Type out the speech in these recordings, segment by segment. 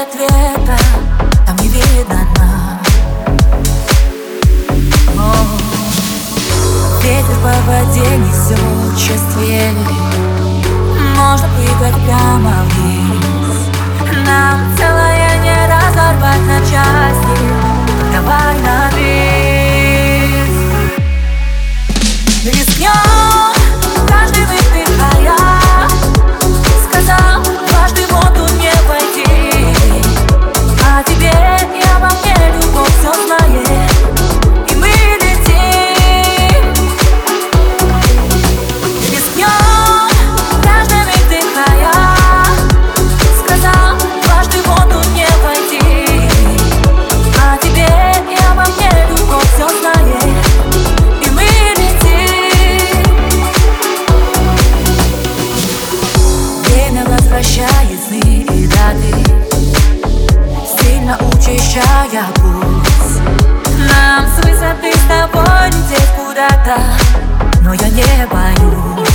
Ответа там не видно дна О, Ветер по воде несет чувстве Можно прыгать прямо вниз Нам целое. не Встречая путь Нам с высоты с тобой лететь куда-то. Но я не боюсь.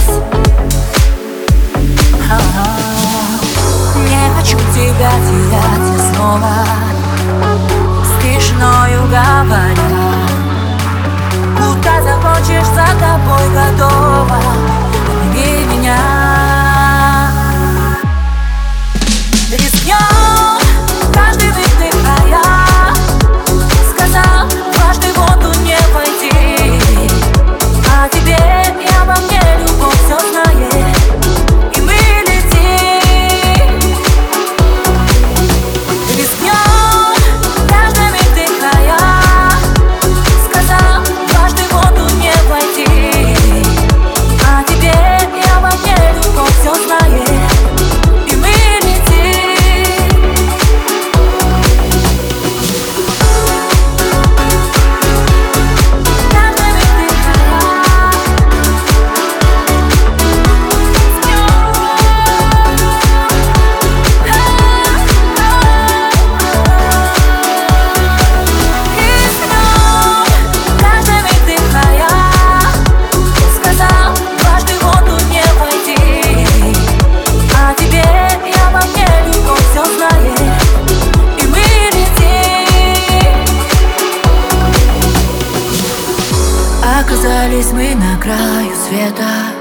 Оказались мы на краю света.